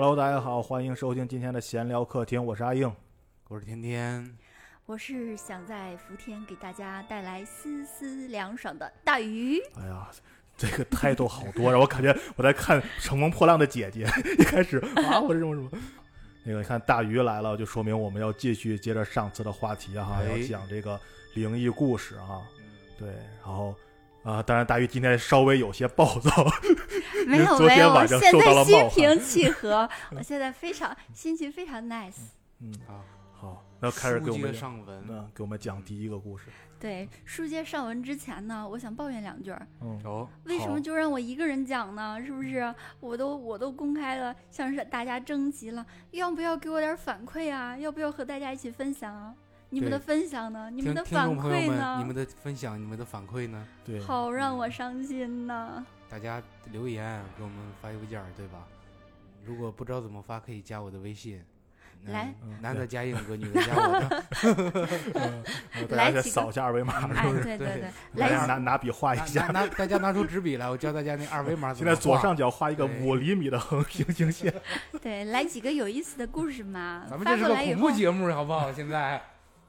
Hello，大家好，欢迎收听今天的闲聊客厅，我是阿硬。我是天天，我是想在福天给大家带来丝丝凉爽的大鱼。哎呀，这个态度好多让，我感觉我在看《乘风破浪的姐姐》，一开始啊，我是什么什么。那个，你看大鱼来了，就说明我们要继续接着上次的话题哈，哎要讲这个灵异故事啊。对，然后啊、当然大鱼今天稍微有些暴躁，没有 昨天没有，我晚上受到现在心平气和，我现在非常心情非常 nice。嗯，啊，好，那开始给我们接上文。呢给我们讲第一个故事。对，书接上文之前呢，我想抱怨两句儿，嗯，哦，为什么就让我一个人讲呢？是不是？我都我都公开了，向是大家征集了，要不要给我点反馈啊？要不要和大家一起分享啊？你们的分享呢？你们的反馈呢你？们的分享，你们的反馈呢？对，好让我伤心呐！大家留言给我们发邮件，对吧？如果不知道怎么发，可以加我的微信。嗯来嗯男的加硬哥，女的加我的。来扫一下二维码，哎是不，是？对对对，来拿拿笔画一下拿。大家拿出纸笔来，我教大家那二维码怎么画。现在左上角画一个对五厘米的横平行线。对来几个有意思的故事嘛，咱们发这是个恐怖节目，好不好？现在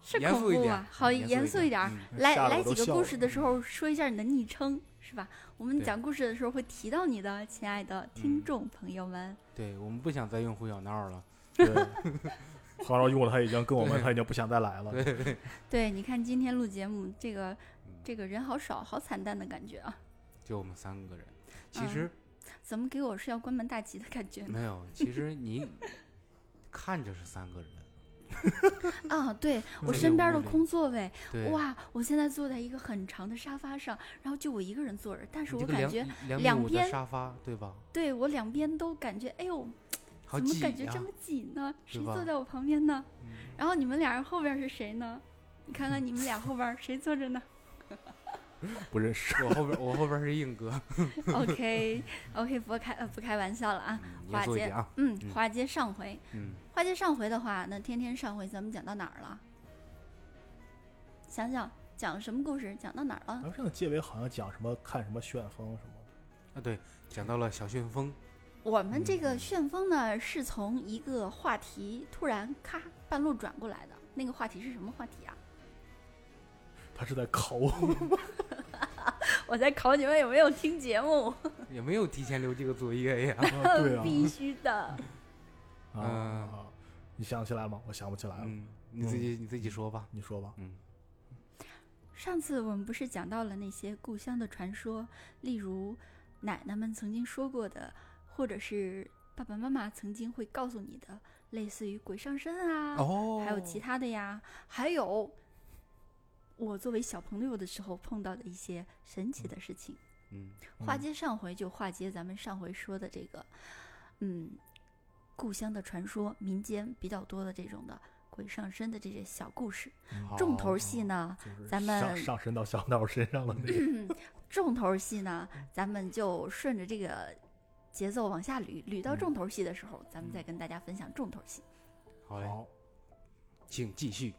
是严肃一点恐怖啊，好严肃一点。嗯来来几个故事的时候说一下你的昵称是吧？我们讲故事的时候会提到你的，亲爱的听众朋友们。对我们不想再用胡小闹了。对，黄老用了，他已经跟我们，他已经不想再来了。对，对，你看今天录节目，这个嗯这个人好少，好惨淡的感觉啊！就我们三个人。其嗯实怎么给我是要关门大吉的感觉？没有，其实你看着是三个人，啊，对我身边的空座位，哇！我现在坐在一个很长的沙发上，然后就我一个人坐着，但是我感觉两边沙发，对吧？对我两边都感觉，哎呦，怎么感觉这么挤呢？谁坐在我旁边呢？嗯然后你们俩人后边是谁呢？你看看你们俩后边谁坐着呢不认识。我后边我后边是硬哥？OK OK，不开呃不开玩笑了啊。嗯华姐严肃一点啊，嗯，嗯花街上回，嗯，花街上回的话，那天天上回咱们讲到哪儿了？想想讲什么故事？讲到哪儿了？上个结尾好像讲什么看什么旋风什么的。啊对，讲到了小旋风，我们这个旋风呢，是从一个话题突然咔半路转过来的。那个话题是什么话题啊？他是在考我。我在考你们有没有听节目？也没有提前留这个作业呀。啊对啊。必须的。啊啊！你想起来了吗？我想不起来了。嗯，你自己你自己说吧。你说吧。嗯，上次我们不是讲到了那些故乡的传说，例如奶奶们曾经说过的，或者是爸爸妈妈曾经会告诉你的，类似于鬼上身啊，哦，还有其他的呀，还有我作为小朋友的时候碰到的一些神奇的事情。嗯化接上回就化接咱们上回说的这个，嗯，故乡的传说，民间比较多的这种的鬼上身的这些小故事。嗯重头戏呢，就是咱们上上升到小闹身上了那个。重头戏呢，咱们就顺着这个节奏往下捋，捋到重头戏的时候，咱们再跟大家分享重头戏。好嘞，好，请继续。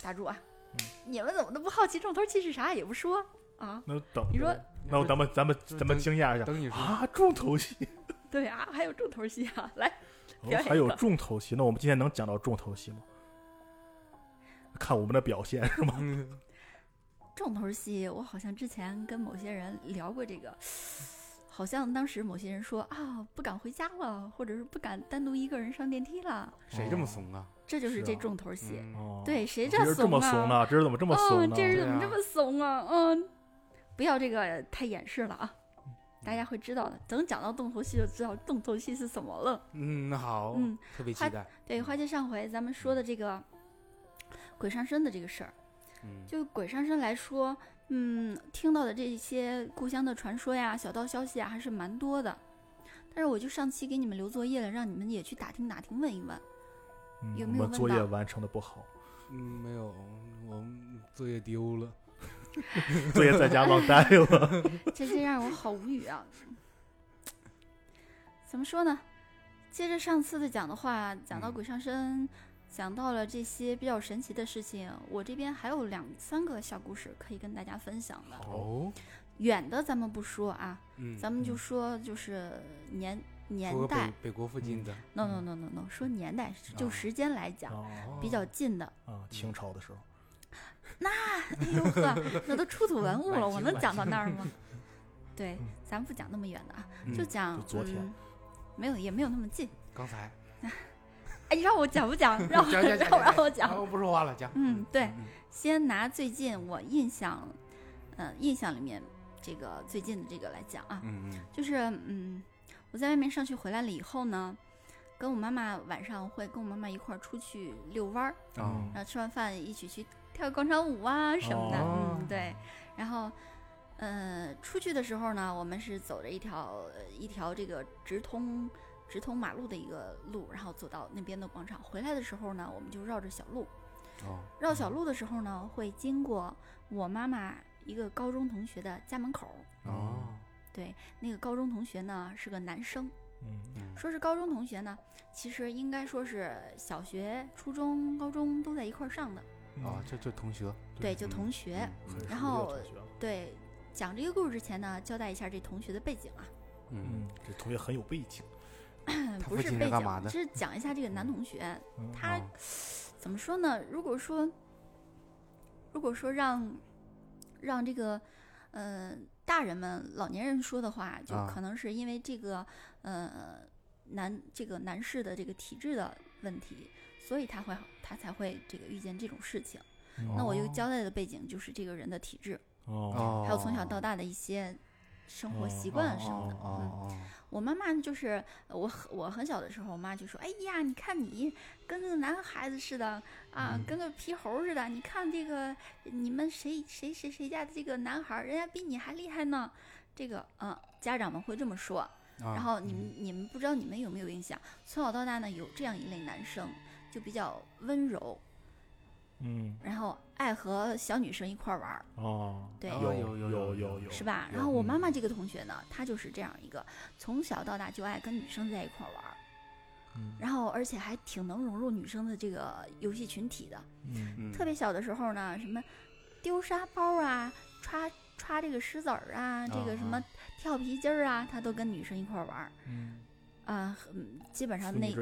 打住啊！嗯你们怎么都不好奇重头戏是啥，也不说啊？那等你说那咱们咱们咱们惊讶一下等你说，啊！重头戏，对啊，还有重头戏啊！来，哦还有重头戏。那我们今天能讲到重头戏吗？看我们的表现是吗？嗯重头戏，我好像之前跟某些人聊过这个，好像当时某些人说啊，不敢回家了，或者是不敢单独一个人上电梯了，谁这么怂啊？这就是这重头戏。嗯哦，对，谁这这怂啊？么怂呢？这人怎么这么怂嗯，呢？这人怎么这么怂啊？嗯，不要这个太掩饰了啊，大家会知道的。等讲到重头戏就知道重头戏是什么了。嗯，好，嗯，特别期待。对，花接上回咱们说的这个鬼上身的这个事儿，嗯，就鬼上身来说，嗯，听到的这些故乡的传说呀、小道消息啊，还是蛮多的。但是我就上期给你们留作业了，让你们也去打听打听，问一问。嗯有没有我们作业完成的不好，嗯，没有，我们作业丢了。作业在家忘带了。这这让我好无语啊！怎么说呢？接着上次的讲的话，讲到嗯鬼上身，讲到了这些比较神奇的事情，我这边还有两三个小故事可以跟大家分享的。哦，远的咱们不说啊，嗯，咱们就说就是年年代北北国附近的，，no no no no no，说年代就啊时间来讲哦比较近的。啊，清朝的时候，那哎呦呵，那都出土文物了，我能讲到那儿吗？对，咱不讲那么远的啊，就嗯讲就昨天嗯没有也没有那么近。刚才，哎，你让我讲不讲？让我讲 让我让我啊讲。我不说话了，讲。嗯对嗯先拿最近我印象，嗯，印象里面这个最近的这个来讲啊，嗯嗯就是嗯，我在外面上学回来了以后呢，跟我妈妈晚上会跟我妈妈一块儿出去遛弯儿，然后吃完饭一起去跳广场舞啊什么的，哦嗯对，然后。呃，出去的时候呢，我们是走着一条呃一条这个直通直通马路的一个路，然后走到那边的广场。回来的时候呢，我们就绕着小路，哦绕小路的时候呢，会经过我妈妈一个高中同学的家门口。哦对，那个高中同学呢是个男生。嗯嗯说是高中同学呢，其实应该说是小学、初中、高中都在一块儿上的。啊，这这同学，对，就嗯同学。然后对，讲这个故事之前呢，交代一下这同学的背景啊，嗯嗯，这同学很有背景，不是背景，是讲一下这个男同学，嗯他哦怎么说呢？如果说，如果说让让这个呃大人们、老年人说的话，就啊。可能是因为这个呃男这个男士的这个体质的问题，所以他会他才会这个遇见这种事情。嗯那我又哦。交代的背景就是这个人的体质，哦哦，还有从小到大的一些生活习惯什么的。哦嗯，哦我妈妈就是我很我很小的时候，我妈就说：“哎呀，你看你跟个男孩子似的啊，嗯跟个皮猴似的。你看这个你们谁谁谁谁家的这个男孩儿，人家比你还厉害呢。”这个嗯，家长们会这么说。哦，然后你们你们不知道你们有没有印象？从小到大呢，有这样一类男生，就比较温柔，嗯。然后爱和小女生一块儿玩儿。哦，对。有哦有有有有是吧？然后我妈妈这个同学呢，她就是这样一个，从小到大就爱跟女生在一块儿玩儿，嗯。然后而且还挺能融入女生的这个游戏群体的。嗯。嗯。特别小的时候呢，什么丢沙包啊，抓抓这个石子儿啊，这个什么啊跳皮筋儿啊，他都跟女生一块儿玩儿。嗯，啊、嗯，基本上那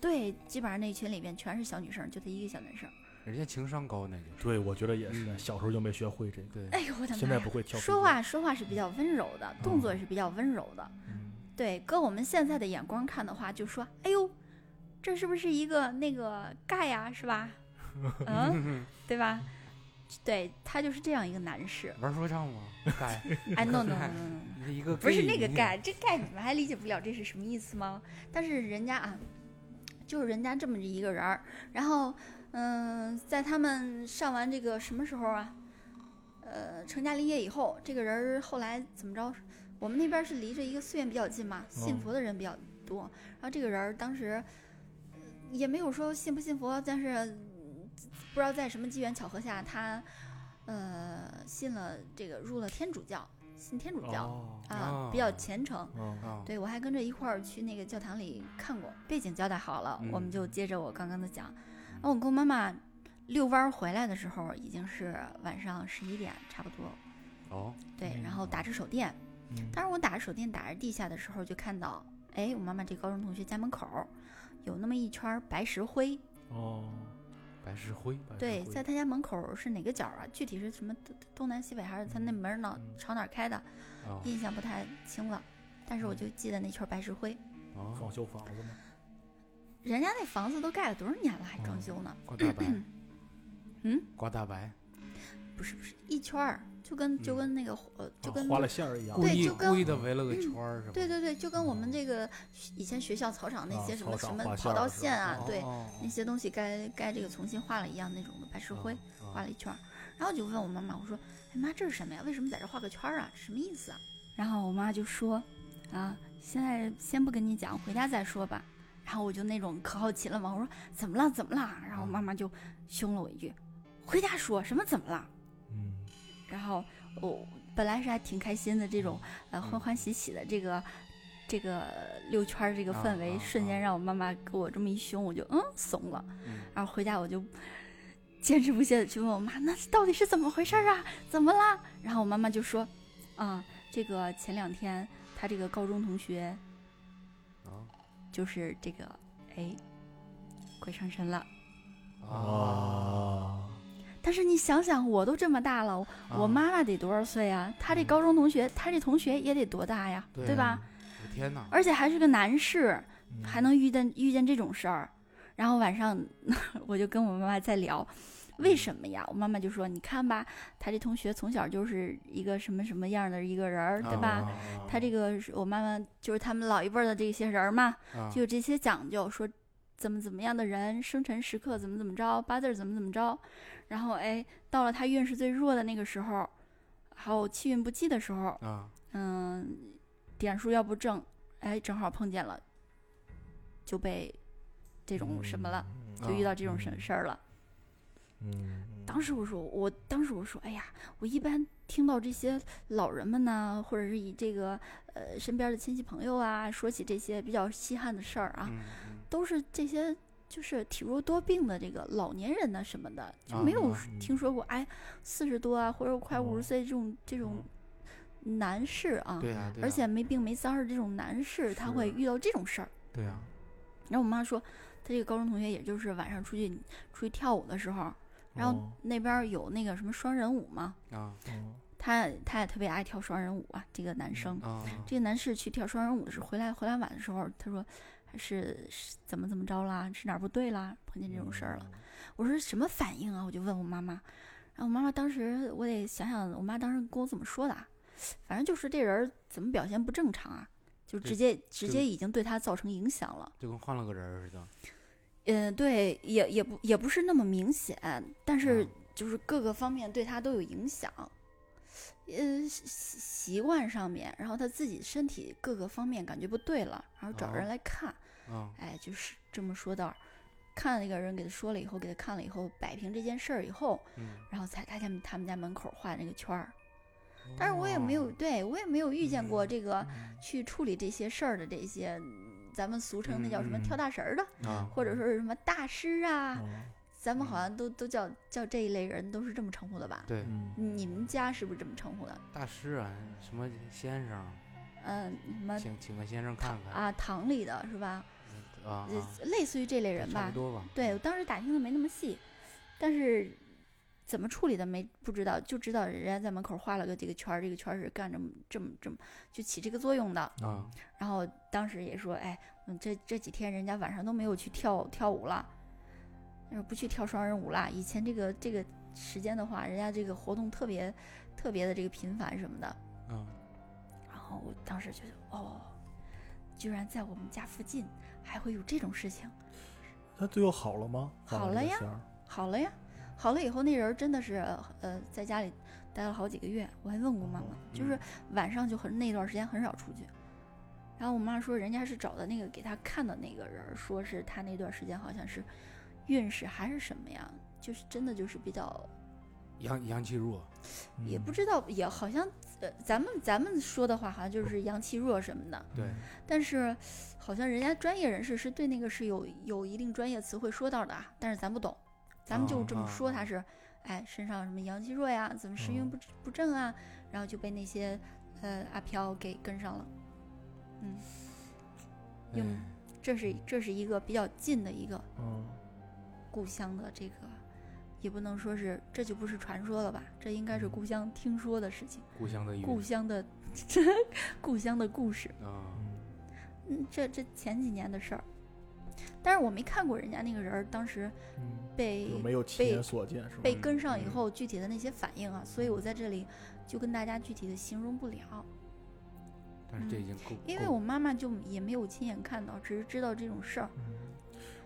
对，基本上那群里边全是小女生，就她一个小男生。人家情商高那就是。对我觉得也是，嗯小时候就没学会这个，对，哎呦我的现在！不会跳。说，话说话是比较温柔的，动作也是比较温柔的。嗯对，搁我们现在的眼光看的话，就说，哎呦，这是不是一个那个盖呀、是吧？嗯，对吧？对他就是这样一个男士。玩说唱吗？盖，哎，no no no no no，一个不是那个盖，这盖你们还理解不了这是什么意思吗？但是人家啊，就是人家这么一个人儿，然后嗯、在他们上完这个什么时候啊？呃，成家立业以后，这个人后来怎么着？我们那边是离着一个寺院比较近嘛，信哦佛的人比较多。然后这个人当时呃也没有说信不信佛，但是嗯不知道在什么机缘巧合下，他呃信了这个入了天主教，信天主教、哦啊，比较哦虔诚。对，我还跟着一块儿去那个教堂里看过。背景交代好了，我们嗯就接着我刚刚的讲。然后我跟我妈妈遛弯儿回来的时候，已经是晚上十一点差不多。哦，对，然嗯后打着手电。嗯当时我打着手电打着地下的时候，就看到，哎，我妈妈这高中同学家门口儿有那么一圈儿白石灰。哦，白石灰，对，在他家门口儿是哪个角儿啊？具体是什么东东南西北，还是他那门儿呢嗯朝哪儿开的？哦印象不太清了。但是我嗯就记得那圈儿白石灰。哦，装修房子吗？人家那房子都盖了多少年了，还装修呢？刮大白，嗯，刮大白，不是不是，一圈儿，就跟就嗯跟那个呃，就跟啊画了线儿一样故。意对就跟故意的围了个圈儿是吧？对对对，就跟我们这个以前学校操场那些啊什么什么跑道线啊，对，哦那些东西该该这个重新画了一样那种的白石灰，哦画了一圈儿。然后我就问我妈妈，我说：“哎妈，这是什么呀？为什么在这画个圈儿啊？什么意思啊？”然后我妈就说：“啊，现在先不跟你讲，回家再说吧。”然后我就那种可好奇了嘛，我说：“怎么了？怎么了？”然后啊妈妈就凶了我一句：“回家说什么怎么了？”嗯然后我本来是还挺开心的，这种呃欢欢喜喜的这个这个溜圈儿这个氛围，瞬间啊让我妈妈给我这么一凶，我就嗯怂了。嗯然后回家我就坚持不懈的去问我妈，那到底是怎么回事儿啊？怎么啦？然后我妈妈就说，啊、这个前两天他这个高中同学啊就是这个，哎，鬼上身了。啊，但是你想想，我都这么大了，我妈妈得多少岁啊？她这高中同学，她这同学也得多大呀，对对吧？我天哪！而且还是个男士，嗯还能遇见遇见这种事儿。然后晚上 我就跟我妈妈在聊，为什么呀？我妈妈就说：“你看吧，他这同学从小就是一个什么什么样的一个人儿，对吧？啊他这个是我妈妈就是他们老一辈儿的这些人儿嘛，啊就有这些讲究，说怎么怎么样的人，生辰时刻怎么怎么着，八字儿怎么怎么着。然后哎，到了他运势最弱的那个时候，还有气运不济的时候，啊嗯，点数要不正，哎，正好碰见了，就被这种什么了，就遇到这种事嗯事儿了。嗯，当时我说，我当时我说，哎呀，我一般听到这些老人们呢，或者是以这个呃身边的亲戚朋友啊，说起这些比较稀罕的事儿啊，都是这些就是体弱多病的这个老年人呢什么的，就没有听说过哎四十多啊或者快五哦十岁这种这种男士啊，对啊，而且没病没灾儿的这种男士，他会遇到这种事儿。对呀，然后我妈说，她这个高中同学也就是晚上出去出去跳舞的时候，然后哦那边儿有那个什么双人舞嘛，啊哦他他也特别爱跳双人舞啊，这个男生。啊这个男士去跳双人舞的时候，回来回来晚的时候，他说是是怎么怎么着啦，是哪儿不对啦，碰见这种事儿了。我说什么反应啊？我就问我妈妈，然后我妈妈当时我得想想，我妈当时跟我怎么说的啊，反正就是这人儿怎么表现不正常啊，就直接直接已经对他造成影响了。就跟换了个人儿似的。嗯，对，也也不也不是那么明显，但是啊就是各个方面对他都有影响。呃，习习惯上面，然后他自己身体各个方面感觉不对了，然后找人哦来看，啊哎，就是这么说道儿。看那个人给他说了以后，给他看了以后，摆平这件事儿以后，嗯，然后才他家他们家门口画那个圈儿。但是我也没有，对我也没有遇见过嗯这个去处理这些事儿的这些，嗯咱们俗称那叫什么跳大神儿的，啊或者说是什么大师啊，哦咱们好嗯像都都叫叫这一类人都是这么称呼的吧？对嗯你们家是不是这么称呼的？大师啊，什么先生，嗯，什么请请个先生看看啊，堂里的是吧？啊类似于这类人吧差不。多吧。对我当时打听的没那么细，但是怎么处理的没不知道，就知道人家在门口画了个这个圈儿，这个圈儿是干这么这么这么就起这个作用的。啊然后当时也说，哎，嗯，这这几天人家晚上都没有去跳跳舞了，呃不去跳双人舞啦。以前这个这个时间的话，人家这个活动特别特别的这个频繁什么的。啊然后我当时觉得，哦，居然在我们家附近还会有这种事情。他最后好了吗？好了呀好了呀，好了以后那人真的是呃在家里待了好几个月，我还问过妈妈，就是嗯。晚上就很那段时间很少出去。然后我妈说，人家是找的那个给她看的那个人儿，说是他那段时间好像是运势还是什么呀，就是真的就是比较阳阳气弱，也嗯不知道，也好像呃咱们咱们说的话好像就是阳气弱什么的，对。但是好像人家专业人士是对那个是有有一定专业词汇说到的啊，但是咱不懂，咱们就这么说他是，哎，身上什么阳气弱呀，怎么时运嗯不不正啊，然后就被那些呃阿飘给跟上了，嗯，用哎这是这是一个比较近的一个嗯故乡的这个，也不能说是这就不是传说了吧，这应该是嗯故乡听说的事情，故乡的故乡的 故乡的故事。啊嗯嗯，这这前几年的事儿，但是我没看过人家那个人儿当时嗯，被就没有亲被眼所见是吧？被跟上以嗯后具体的那些反应啊，所以我在这里就跟大家具体的形容不了，但是这已经够，因为我妈妈就也没有亲眼看到，只是知道这种事儿。嗯，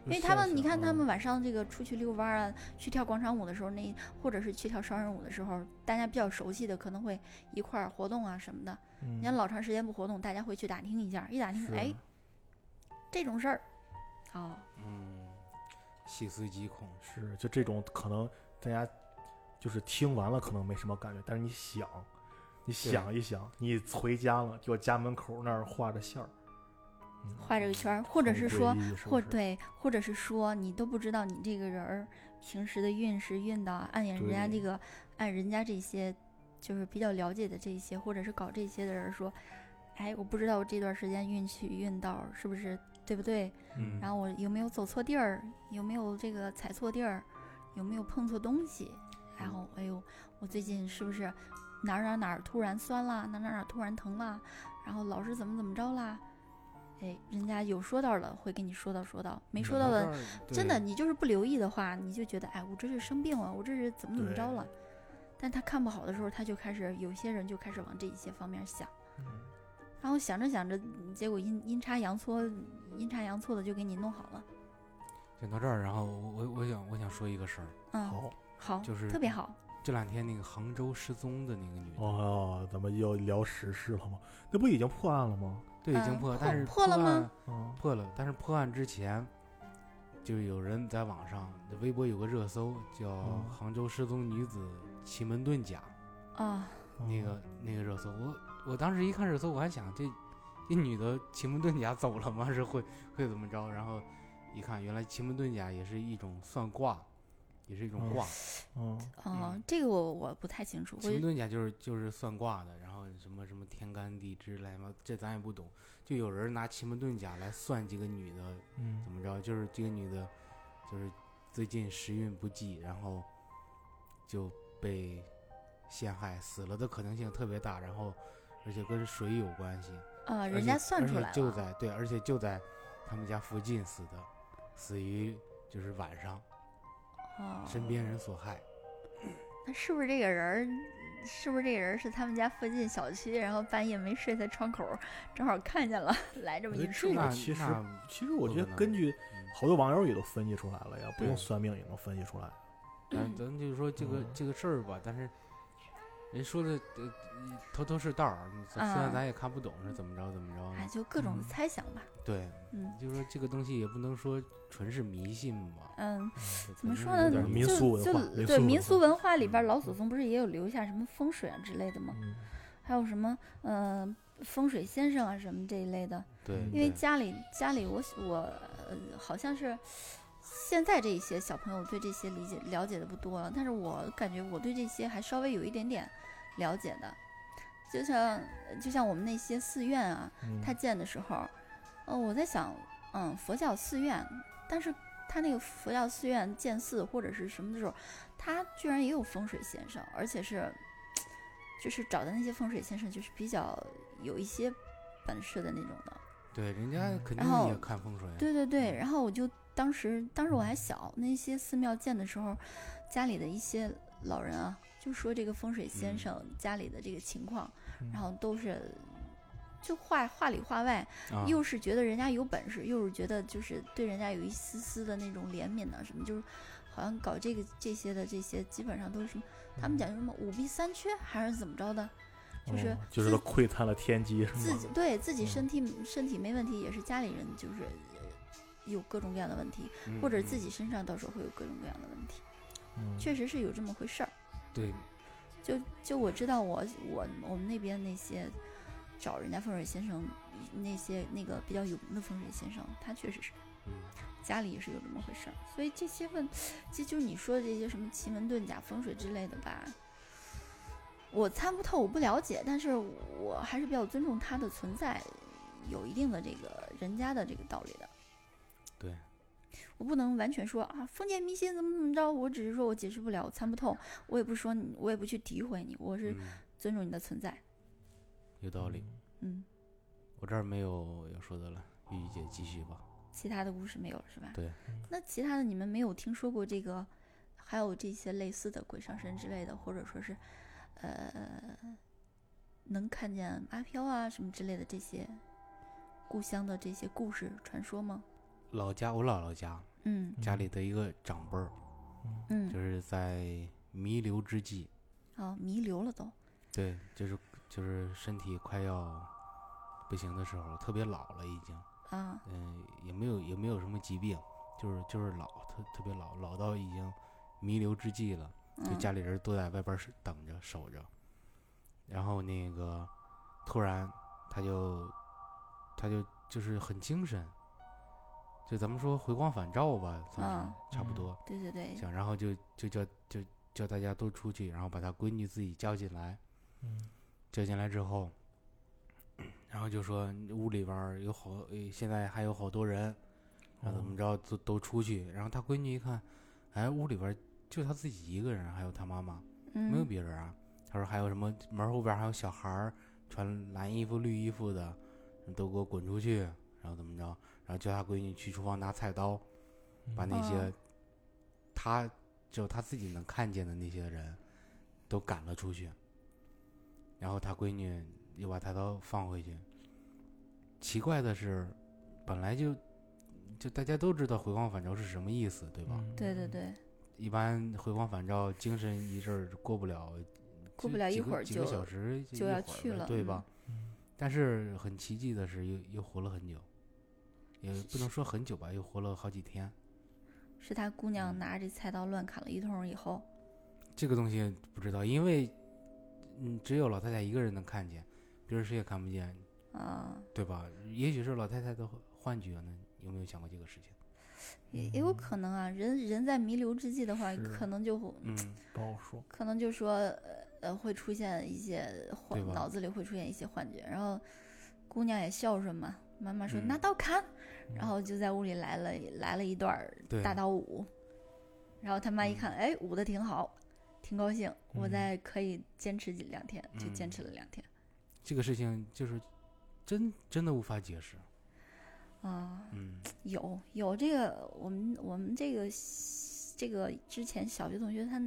因为他们，你看他们晚上这个出去遛弯儿啊，去跳广场舞的时候，那或者是去跳双人舞的时候，大家比较熟悉的可能会一块儿活动啊什么的。嗯，你看老长时间不活动，大家会去打听一下，一打听，是哎，这种事儿，哦，嗯，细思极恐，是就这种可能大家就是听完了可能没什么感觉，但是你想，你想一想，你回家了，就家门口那儿画着线儿，嗯画这个圈儿，或者是说，是是？或对，或者是说你都不知道你这个人儿平时的运势运的，按人家这个，按人家这些就是比较了解的这些，或者是搞这些的人说，哎，我不知道我这段时间运气运到是不是对不对，嗯，然后我有没有走错地儿，有没有这个踩错地儿，有没有碰错东西，然后哎呦，我最近是不是哪儿哪儿哪儿突然酸啦，哪儿哪儿哪儿突然疼啦，然后老是怎么怎么着啦，哎，人家有说到的会跟你说到说到，没说到的，真的你就是不留意的话，你就觉得哎，我这是生病了，我这是怎么怎么着了。但他看不好的时候，他就开始有些人就开始往这一些方面想，嗯然后想着想着，结果阴阴差阳错，阴差阳错的就给你弄好了。讲到这儿，然后我我我想我想说一个事儿，嗯，好好，就是特别好。这两天那个杭州失踪的那个女的，哦，咱们要聊时事了吗？那不已经破案了吗？对，已经破，嗯但是破了吗破了，但是破案之前，就有人在网上微博有个热搜叫嗯“杭州失踪女子奇门遁甲”，啊，那个那个热搜，我我当时一看热搜，我还想这这女的奇门遁甲走了吗？是会会怎么着？然后一看，原来奇门遁甲也是一种算卦，也是一种嗯卦。嗯哦嗯，这个我我不太清楚。奇门遁甲就是就是算卦的，然后什么什么天干地支来嘛，这咱也不懂。就有人拿奇门遁甲来算这个女的嗯怎么着，就是这个女的，就是最近时运不济，然后就被陷害死了的可能性特别大，然后而且跟水有关系。啊，人家算出来了。就在对，而且就在他们家附近死的，死于就是晚上，哦，身边人所害。那是不是这个人儿？是不是这个人儿是他们家附近小区，然后半夜没睡，在窗口正好看见了，来这么一出那其实其实我觉得根据嗯好多网友也都分析出来了呀，不用算命也能分析出来。咱咱就是说这个嗯这个事儿吧，但是人说的呃头头是道儿，虽然啊咱也看不懂是怎么着怎么着哎，就各种嗯猜想吧。对，嗯就是说这个东西也不能说纯是迷信嘛，嗯，怎怎么说呢？民就俗文就化民俗文对民俗文化里边，老祖宗不是也有留下什么风水啊之类的吗？嗯还有什么嗯、呃风水先生啊什么这一类的。对，嗯因为家里家里我我呃好像是现在这一些小朋友对这些理解了解的不多了，但是我感觉我对这些还稍微有一点点了解的，就像就像我们那些寺院啊，嗯。它建的时候，呃，我在想，嗯，佛教寺院，但是它那个佛教寺院建寺或者是什么的时候，它居然也有风水先生，而且是，就是找的那些风水先生，就是比较有一些本事的那种的。对，人家嗯。肯定也看风水啊，对对对，然后我就当时当时我还小，那些寺庙建的时候，家里的一些老人啊，就说这个风水先嗯。生家里的这个情况，嗯。然后都是就话话里话外，啊，又是觉得人家有本事，又是觉得就是对人家有一丝丝的那种怜悯啊什么，就是好像搞这个这些的这些基本上都是什么，他们讲什么五弊三缺还是怎么着的，就是哦就是窥探了天机，是自己？对自己嗯。身体身体没问题，也是家里人就是呃有各种各样的问题，嗯或者自嗯己身上到时候会有各种各样的问题，嗯确实是有这么回事儿。对，就就我知道我我我们那边那些找人家风水先生，那些那个比较有名的风水先生，他确实是嗯家里也是有这么回事儿。所以这些问，其实就是你说的这些什么奇门遁甲、风水之类的吧，我参不透，我不了解，但是我还是比较尊重他的存在，有一定的这个人家的这个道理的。对，我不能完全说啊，封建迷信怎么怎么着，我只是说我解释不了，我参不透，我也不说你，我也不去诋毁你，我是嗯尊重你的存在。有道理。嗯，我这儿没有要说的了，玉玉姐继续吧。其他的故事没有了是吧？对。那其他的你们没有听说过这个，还有这些类似的鬼上身之类的，或者说是，呃，能看见阿飘啊什么之类的这些故乡的这些故事传说吗？老家我姥姥家嗯。家里的一个长辈儿，就嗯，是在弥留之际，哦，弥留了都。对，就是就是身体快要不行的时候，特别老了已经，啊，嗯，也没有也没有什么疾病，就是就是老，特特别老，老到已经弥留之际了，就嗯。家里人都在外边等着守着，然后那个突然他就他就就是很精神，就咱们说回光返照吧，算是、嗯差不多。对对对，想，然后就就叫就叫大家都出去，然后把他闺女自己叫进来，嗯叫进来之后，然后就说屋里边有好，呃现在还有好多人，然后怎么着都都出去。然后他闺女一看，哎，屋里边就他自己一个人，还有他妈妈，没有嗯，别人啊。他说还有什么门后边还有小孩儿穿蓝衣服绿衣服的，都给我滚出去，然后怎么着？然后叫他闺女去厨房拿菜刀，把那些哦他只有他自己能看见的那些人都赶了出去。然后他闺女又把菜刀放回去。奇怪的是，本来就就大家都知道回光返照是什么意思，对吧？嗯对对对，一般回光返照，精神一阵儿过不了，几过不了一几个几个会儿就小时就一会儿呗要去了嗯对吧？但是很奇迹的是，又又活了很久，也不能说很久吧，又活了好几天。是他姑娘拿着菜刀乱砍了一通以后，这个东西不知道，因为嗯，只有老太太一个人能看见，别人谁也看不见，啊，对吧？也许是老太太的幻觉呢，有没有想过这个事情？也也有可能啊，人人在弥留之际的话，可能就嗯，不好说。可能就说呃呃会出现一些幻脑子里会出现一些幻觉，然后姑娘也孝顺嘛，妈妈说嗯。拿刀砍，然后就在屋里来了来了一段儿，大刀舞，然后他妈一嗯。看，哎，舞的挺好，挺高兴，我嗯。再可以坚持几两天，就坚嗯持了两天。这个事情就是真真的无法解释。啊。嗯。有有这个，我们我们这个这个之前小学同学他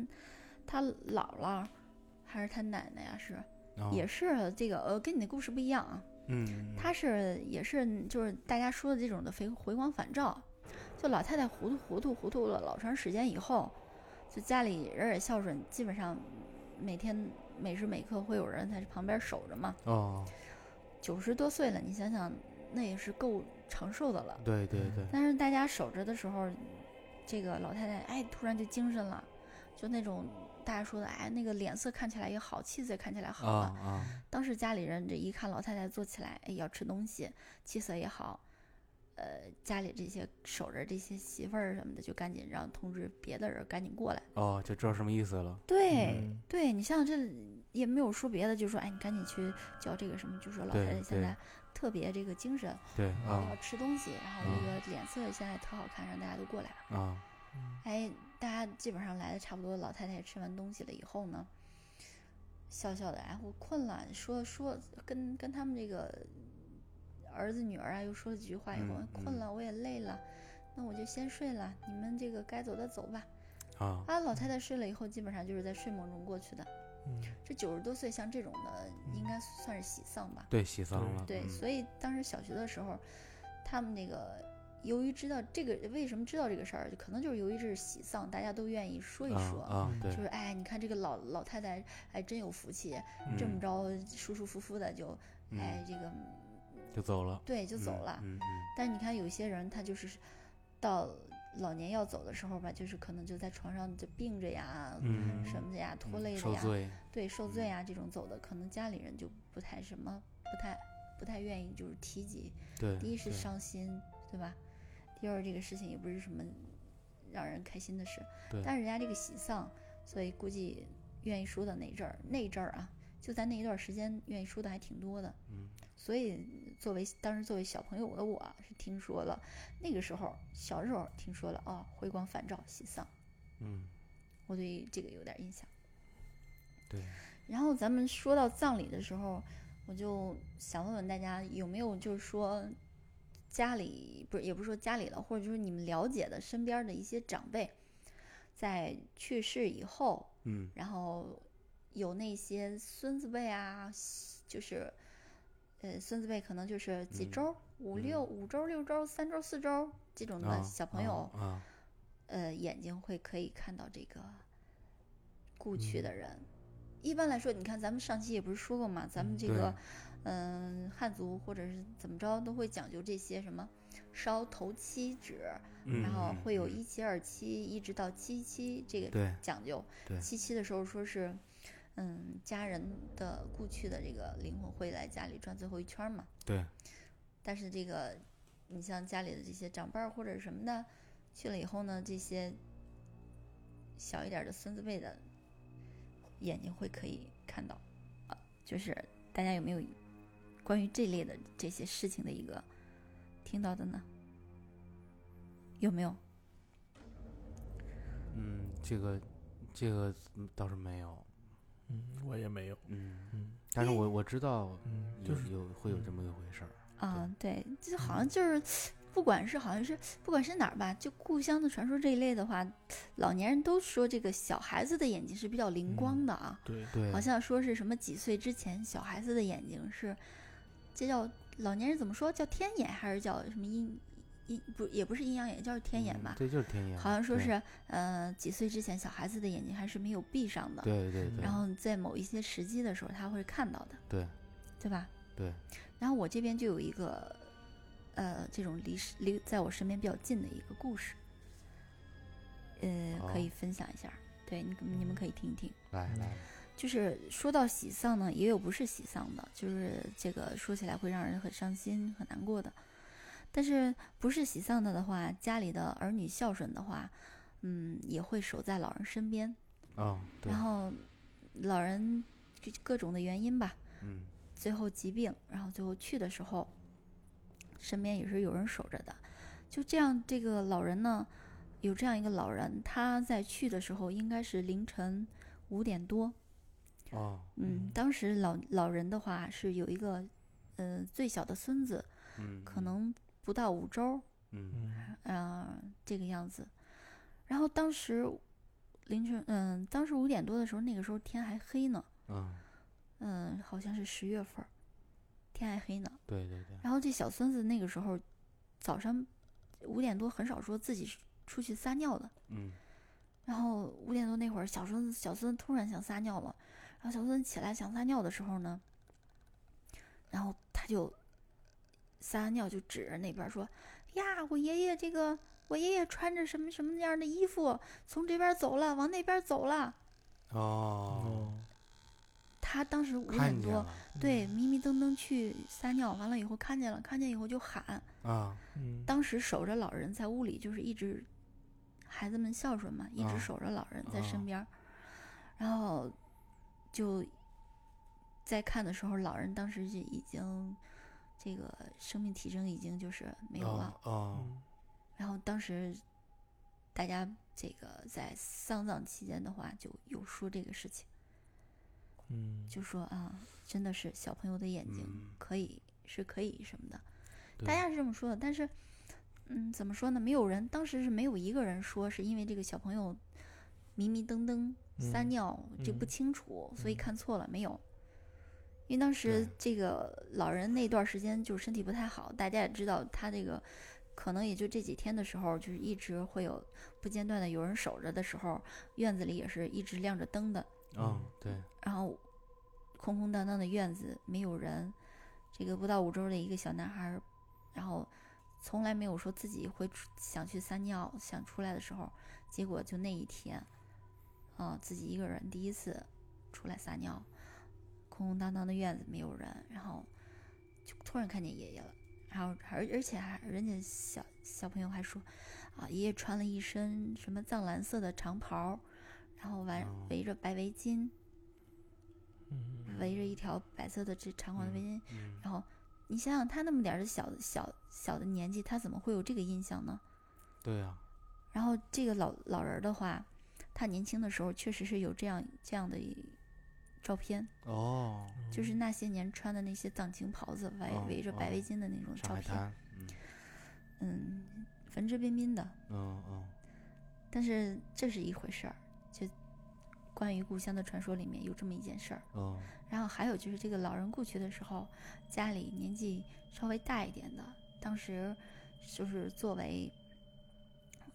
他姥姥还是他奶奶呀、是哦。也是这个呃跟你的故事不一样啊，嗯，他是也是就是大家说的这种的回回光返照，就老太太糊涂糊涂糊涂了老长时间以后，就家里人也孝顺，基本上每天每时每刻会有人在旁边守着嘛。哦，九十多岁了，你想想那也是够长寿的了。对对对，但是大家守着的时候，这个老太太哎突然就精神了，就那种大家说的哎那个脸色看起来也好，气色看起来好了。啊啊，当时家里人这一看老太太坐起来，哎要吃东西，气色也好，呃家里这些守着这些媳妇儿什么的就赶紧让通知别的人赶紧过来。哦，就知道什么意思了。对、嗯对，你像这也没有说别的，就说哎你赶紧去叫这个什么，就说老太太现在特别这个精神，对要啊吃东西，然后这个脸色现在特好看，让大家都过来了。啊，哎，大家基本上来的差不多，老太太吃完东西了以后呢，笑笑的，哎，我困了，说说跟跟他们这个儿子女儿啊，又说了几句话以后，嗯嗯困了，我也累了，那我就先睡了，你们这个该走的走吧。啊，啊，老太太睡了以后，基本上就是在睡梦中过去的。嗯这九十多岁，像这种的，应该算是喜丧吧？对，喜丧了。对，嗯所以当时小学的时候，他们那个由于知道这个为什么知道这个事儿，就可能就是由于这是喜丧，大家都愿意说一说。啊就，是哎，你看这个老老太太，哎，真有福气，这么嗯着舒舒服服的就，哎，这个就走了，对就走了。嗯嗯但是你看有些人，他就是到老年要走的时候吧，就是可能就在床上就病着呀，嗯，什么的呀，拖嗯累的呀，受罪，对，受罪呀这种走的，可能家里人就不太什么，不太不太愿意就是提及。对，第一是伤心，对吧？第二这个事情也不是什么让人开心的事，但是人家这个喜丧，所以估计愿意说的那阵儿那阵儿啊，就在那一段时间愿意说的还挺多的。嗯，所以作为当时作为小朋友的我啊是听说了，那个时候小时候听说了啊，回光返照喜丧，嗯，我对这个有点印象。对，然后咱们说到葬礼的时候，我就想问问大家有没有就是说家里不是也不是说家里了，或者就是你们了解的身边的一些长辈，在去世以后，嗯。然后有那些孙子辈啊，就是呃孙子辈可能就是几嗯周、五嗯六。五周六周三周四周这种的啊小朋友，啊啊。呃，眼睛会可以看到这个故去。嗯的人。一般来说，你看咱们上期也不是说过嘛，咱们嗯这个，嗯、汉族或者是怎么着都会讲究这些什么烧头七纸，嗯然后会有一七、二七，一直到七七这个讲究。对七七的时候说是，嗯，家人的故去的这个灵魂会来家里转最后一圈嘛。对，但是这个，你像家里的这些长辈儿或者什么的，去了以后呢，这些小一点儿的孙子辈的眼睛会可以看到，啊，就是大家有没有关于这类的这些事情的一个听到的呢？有没有？嗯，这个这个嗯倒是没有，嗯，我也没有，嗯，嗯但是我我知道嗯，就是有会有这么一回事儿，啊，对，就好像就是，不管是好像是不管是哪儿吧，就故乡的传说这一类的话，老年人都说这个小孩子的眼睛是比较灵光的啊，对，对，好像说是什么几岁之前小孩子的眼睛是，这叫老年人怎么说叫天眼还是叫什么阴阴不也不是阴阳眼，叫天眼吧？嗯对，就是天眼，好像说是呃几岁之前小孩子的眼睛还是没有闭上的，对对对，然后在某一些时机的时候他会看到的，对对吧？对，然后我这边就有一个，呃，这种离离在我身边比较近的一个故事，呃，可以哦分享一下。对，你你们可以听一听。嗯来来，就是说到喜丧呢，也有不是喜丧的，就是这个说起来会让人很伤心、很难过的。但是不是喜丧的的话，家里的儿女孝顺的话，嗯，也会守在老人身边。哦，然，后老人就各种的原因吧，嗯最后疾病，然后最后去的时候，身边也是有人守着的。就这样，这个老人呢，有这样一个老人，他在去的时候应该是凌晨五点多。哦，嗯，当时老老人的话是有一个，呃，最小的孙子，嗯，可能不到五周，嗯这个样子。然后当时凌晨，嗯、当时五点多的时候，那个时候天还黑呢，嗯，嗯、好像是十月份儿，天还黑呢。对对对，然后这小孙子那个时候早上五点多很少说自己出去撒尿的，嗯。然后五点多那会儿，小孙子小孙子突然想撒尿了，然后小孙子起来想撒尿的时候呢，然后他就撒完尿就指着那边说：“呀，我爷爷这个我爷爷穿着什么什么样的衣服，从这边走了，往那边走了。哦，哦，”他当时五点多，对，迷迷瞪瞪去撒尿，完了以后看见了，看见以后就喊。啊，嗯，当时守着老人在屋里，就是一直孩子们孝顺嘛，一直啊守着老人在啊身边儿，然后就在看的时候，老人当时就已经这个生命体征已经就是没有了。然后当时大家这个在丧葬期间的话，就有说这个事情，嗯，就说啊，真的是小朋友的眼睛嗯可以、是可以什么的。大家是这么说的，但是，嗯，怎么说呢？没有人当时是没有一个人说是因为这个小朋友迷迷瞪瞪撒嗯尿就不嗯清楚，所以嗯看错了，没有。因为当时这个老人那段时间就身体不太好，大家也知道他这个可能也就这几天的时候，就是一直会有不间断的有人守着的时候，院子里也是一直亮着灯的，嗯，对，然后空空荡荡的院子没有人，这个不到五周的一个小男孩儿，然后从来没有说自己会想去撒尿想出来的时候，结果就那一天，啊、自己一个人第一次出来撒尿，空空荡荡的院子没有人，然后就突然看见爷爷了，然后而而且还人家小小朋友还说，啊，爷爷穿了一身什么藏蓝色的长袍儿，然后围哦围着白围巾。嗯围着一条白色的这长款的围巾，嗯然后你想想他那么点儿的小小小的年纪，他怎么会有这个印象呢？对啊，然后这个老老人儿的话，他年轻的时候确实是有这样这样的一照片，哦，就是那些年穿的那些藏青袍子，围哦围着白哦围巾的那种照片，嗯嗯，文质彬彬的。嗯嗯，但是这是一回事儿，就关于故乡的传说里面有这么一件事儿。嗯然后还有就是这个老人故去的时候，家里年纪稍微大一点的，当时就是作为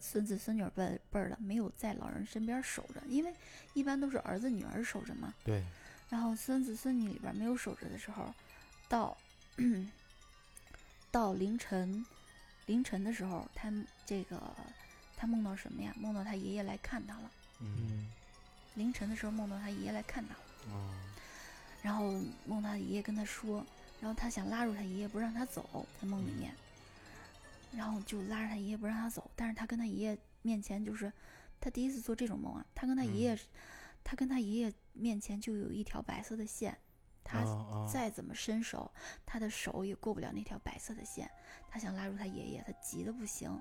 孙子孙女辈儿辈儿的，没有在老人身边守着，因为一般都是儿子女儿守着嘛。对，然后孙子孙女里边没有守着的时候，到到凌晨凌晨的时候，他这个他梦到什么呀？梦到他爷爷来看他了。嗯嗯凌晨的时候梦到他爷爷来看他然后梦到他爷爷跟他说，然后他想拉住他爷爷不让他走，在梦里面，然后就拉着他爷爷不让他走，但是他跟他爷爷面前就是他第一次做这种梦啊，他跟他爷爷，他跟他爷爷面前就有一条白色的线，他再怎么伸手，他的手也过不了那条白色的线。他想拉住他爷爷，他急得不行。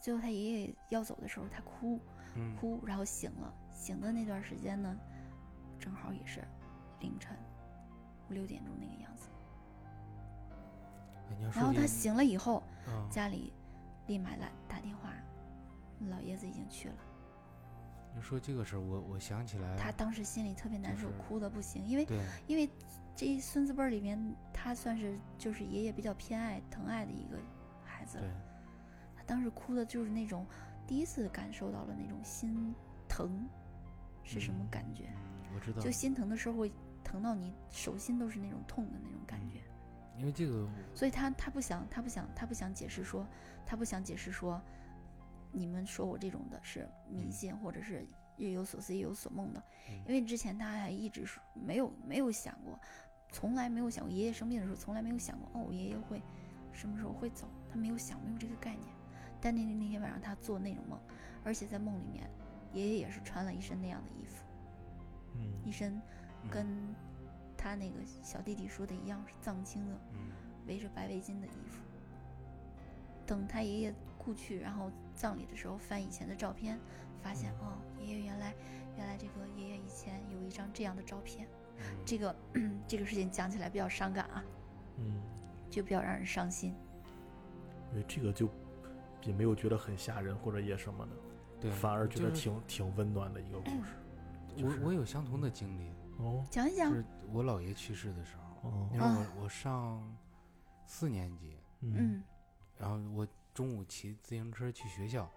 最后他爷爷要走的时候，他哭嗯哭，然后醒了。醒的那段时间呢，正好也是凌晨五六点钟那个样子。然后他醒了以后，嗯家里立马来打电话，老爷子已经去了。你说这个事儿，我我想起来，他当时心里特别难受，就是哭的不行，因为因为这一孙子辈儿里面，他算是就是爷爷比较偏爱疼爱的一个孩子了。他当时哭的就是那种第一次感受到了那种心疼是什么嗯感觉，嗯，我知道就，心疼的时候会疼到你手心都是那种痛的那种感觉。因为这个所以他他不想他不想他不想解释说他不想解释说，你们说我这种的是迷嗯信或者是日有所思夜有所梦的，嗯因为之前他还一直说没有没有想过，从来没有想过爷爷生病的时候从来没有想过哦我爷爷会什么时候会走，他没有想没有这个概念。但那那天晚上他做那种梦，而且在梦里面，爷爷也是穿了一身那样的衣服，嗯。一嗯身嗯。跟他那个小弟弟说的一样是藏青的嗯。围着白围巾的衣服。等他爷爷故去，然后葬礼的时候翻以前的照片，发现、嗯。哦，爷爷原来原来这个爷爷以前有一张这样的照片。嗯。这个 这个事情讲起来比较伤感啊，嗯，就比较让人伤心。因为这个就也没有觉得很吓人或者也什么的，对，反而觉得就是挺挺温暖的一个故事。就是。我我有相同的经历，哦。讲一讲。是我姥爷去世的时候，哦。那会儿啊我我上四年级，嗯。嗯。然后我中午骑自行车去学校，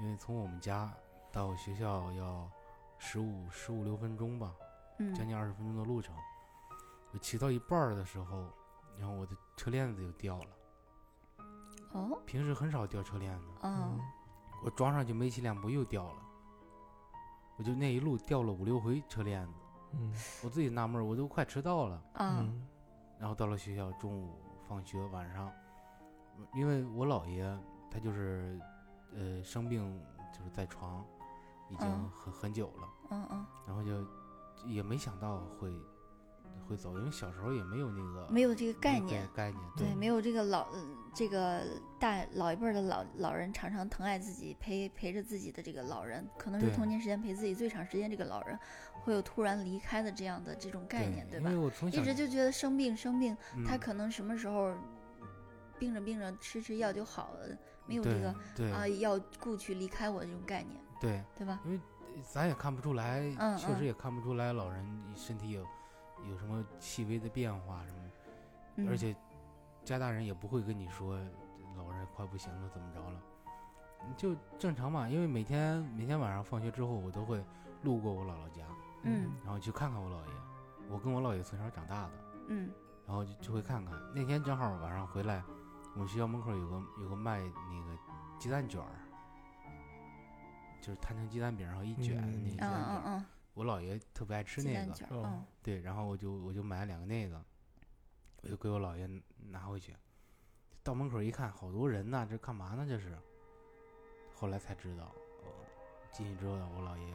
因为从我们家到学校要十五十五六分钟吧，将嗯近二十分钟的路程。我骑到一半儿的时候，然后我的车链子就掉了。哦？平时很少掉车链子，嗯。我装上去没骑两步又掉了。我就那一路掉了五六回车链子，嗯。我自己纳闷，我都快迟到了。啊嗯。然后到了学校，中午放学，晚上，因为我姥爷他就是，呃，生病就是在床，已经嗯。很、很久了，嗯嗯，然后就也没想到会会走，因为小时候也没有那个没有这个概念，概念，对，没有这个老嗯这个大老一辈儿的老老人常常疼爱自己，陪陪着自己的这个老人，可能是童年时间陪自己最长时间，这个老人会有突然离开的这样的这种概念，对吧因为？我从小一直就觉得生病生病，他嗯可能什么时候病着病着吃吃药就好了，没有这个对、啊要故去离开我的这种概念，对，对吧？因为咱也看不出来，确实也看不出来老人身体有有什么细微的变化什么。嗯、而且家大人也不会跟你说老人快不行了怎么着了，就正常嘛。因为每天每天晚上放学之后，我都会路过我姥姥家，嗯然后去看看我姥爷。我跟我姥爷从小长大的，嗯然后就就会看看。那天正好晚上回来，我们学校门口有个有个卖那个鸡蛋卷儿，就是摊成鸡蛋饼然后一卷的那个鸡嗯蛋卷儿。嗯嗯我姥爷特别爱吃那个，对，然后我就我就买了两个那个，我就给我姥爷拿回去。到门口一看，好多人呢，这干嘛呢？这是。后来才知道，呃进去之后，我姥爷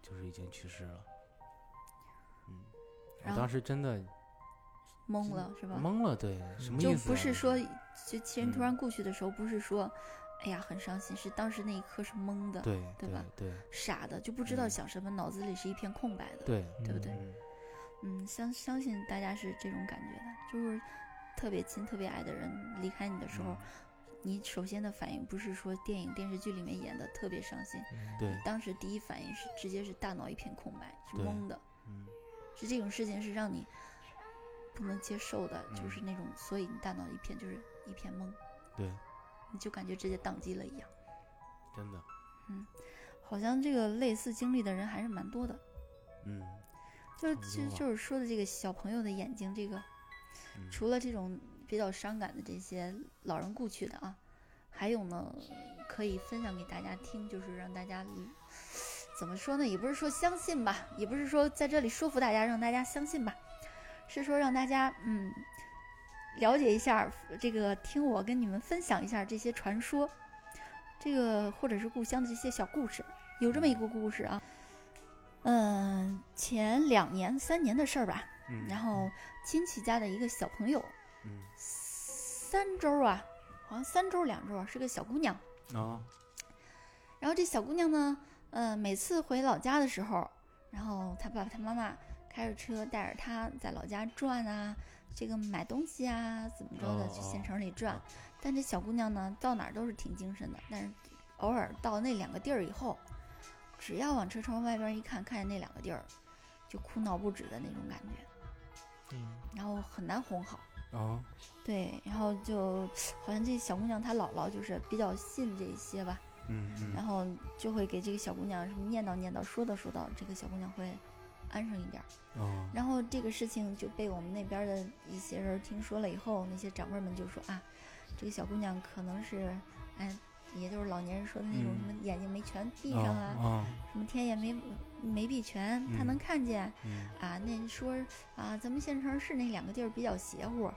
就是已经去世了。嗯，我当时真的懵了是吧？懵了，对，什么就意思啊？不是说，就亲人突嗯然故去的时候，不是说，哎呀很伤心，是当时那一刻是懵的，对对吧对傻的，就不知道嗯。想什么，脑子里是一片空白的。对，对不对嗯？嗯，相相信大家是这种感觉的，就是特别亲、特别爱的人离开你的时候，嗯你首先的反应不是说电影、电视剧里面演的特别伤心，嗯对，当时第一反应是直接是大脑一片空白，是懵的，嗯。是这种事情是让你不能接受的，嗯就是那种，所以你大脑一片就是一片懵，对，你就感觉直接宕机了一样。真的，嗯好像这个类似经历的人还是蛮多的，嗯。就其实就是说的这个小朋友的眼睛，这个嗯除了这种比较伤感的这些老人故去的啊，还有呢，可以分享给大家听，就是让大家嗯怎么说呢，也不是说相信吧，也不是说在这里说服大家让大家相信吧，是说让大家嗯了解一下这个，听我跟你们分享一下这些传说，这个或者是故乡的这些小故事。有这么一个故事啊，嗯、前两年三年的事儿吧，嗯然后亲戚家的一个小朋友，嗯三周啊，好像三周两周啊，是个小姑娘。啊然后这小姑娘呢，呃，每次回老家的时候，然后她爸爸她妈妈开着车带着她在老家转啊，这个买东西啊，怎么着的哦去县哦城里转。但这小姑娘呢，到哪儿都是挺精神的，但是偶尔到那两个地儿以后，只要往车窗外边一看，看见那两个地儿，就哭闹不止的那种感觉，嗯，然后很难哄好。啊对，然后就好像这小姑娘她姥姥就是比较信这些吧，嗯嗯然后就会给这个小姑娘什么念叨念叨，说道说道，这个小姑娘会安生一点然后这个事情就被我们那边的一些人听说了以后，那些长辈们就说啊，这个小姑娘可能是，哎，也就是老年人说的那种嗯什么眼睛没全闭上啊，啊什么天眼没没闭全，她能嗯看见。嗯。啊，那说啊，咱们县城市那两个地儿比较邪乎，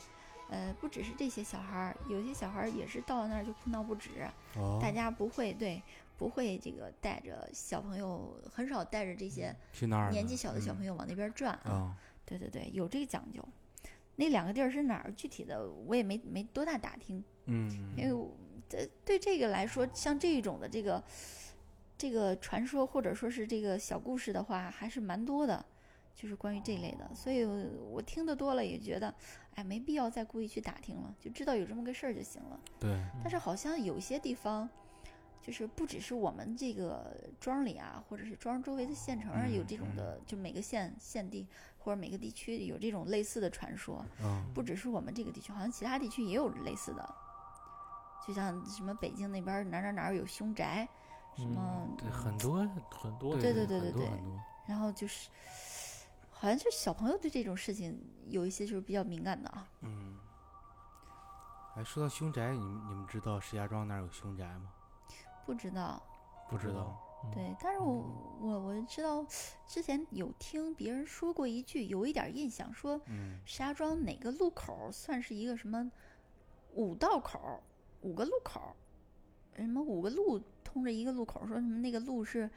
呃，不只是这些小孩儿，有些小孩儿也是到了那儿就哭闹不止，哦。大家不会对不会这个带着小朋友，很少带着这些去那儿年纪小的小朋友友往那边转啊，啊对对对，有这个讲究。那两个地儿是哪儿？具体的我也没没多大打听，嗯因为我对对这个来说，像这一种的这个这个传说或者说是这个小故事的话，还是蛮多的，就是关于这类的。所以我听得多了，也觉得哎没必要再故意去打听了，就知道有这么个事儿就行了。对但是好像有些地方，就是不只是我们这个庄里啊，或者是庄周围的县城儿有嗯这种的，就每个县县地或者每个地区有这种类似的传说。啊不只是我们这个地区，好像其他地区也有类似的，就像什么北京那边儿哪哪哪儿有凶宅，什么，对很多很多对对对对对然后就是，好像就是小朋友对这种事情有一些就是比较敏感的啊。嗯。哎，说到凶宅，你们你们知道石家庄哪儿有凶宅吗？不知道，不知道。对，但是我我我知道，之前有听别人说过一句，有一点印象，说嗯。石家庄哪个路口儿算是一个什么五道口儿，五个路口儿，什么五个路通着一个路口儿，说什么那个路是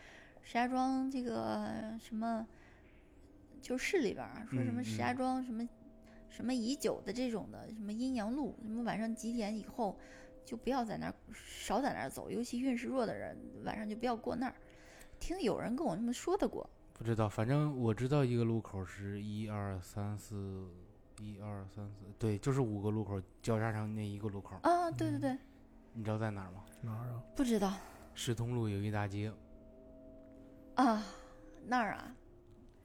石家庄这个什么，就市里边儿说什么嗯石家嗯庄什么、什么已久的这种的什么阴阳路，什么晚上几点以后就不要在那儿少在那儿走，尤其运势弱的人晚上就不要过那儿。听有人跟我那么说的过，不知道，反正我知道一个路口是一二三四，一二三四，对，就是五个路口交叉成那一个路口。啊，对对对，你知道在哪儿吗？哪儿啊？不知道石通路有一大街，啊，那儿啊。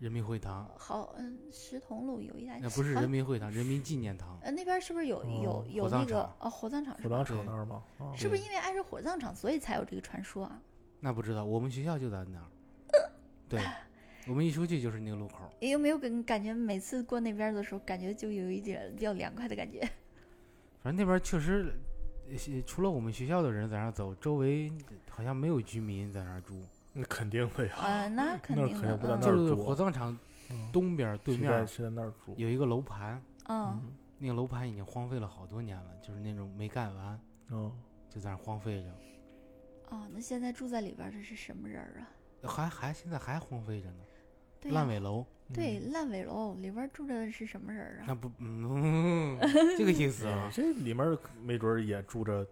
人民会堂，好，嗯，石桐路有一家，那不是啊人民会堂，人民纪念堂。呃，那边是不是有有哦有那个场哦火葬场是？火葬场那儿吗？啊是不是因为挨着火葬场，所以才有这个传说啊？那不知道，我们学校就在那儿。对，我们一出去就是那个路口。有没有感感觉每次过那边的时候，感觉就有一点比较凉快的感觉？反正那边确实，呃除了我们学校的人在那儿走，周围好像没有居民在那儿住。那肯定的呀。啊，那肯定的那肯定，不在嗯就是那儿住火葬场嗯东边对面儿是在那儿住。有一个楼盘，嗯，那个楼盘已经荒废了好多年了，就是那种没盖完，嗯，就在那儿荒废着，哦，那现在住在里边的是什么人啊？还还现在还荒废着呢。烂尾楼，对，烂尾楼里边住着的是什么人啊？那不，嗯，这个意思啊，这里面没准也住着，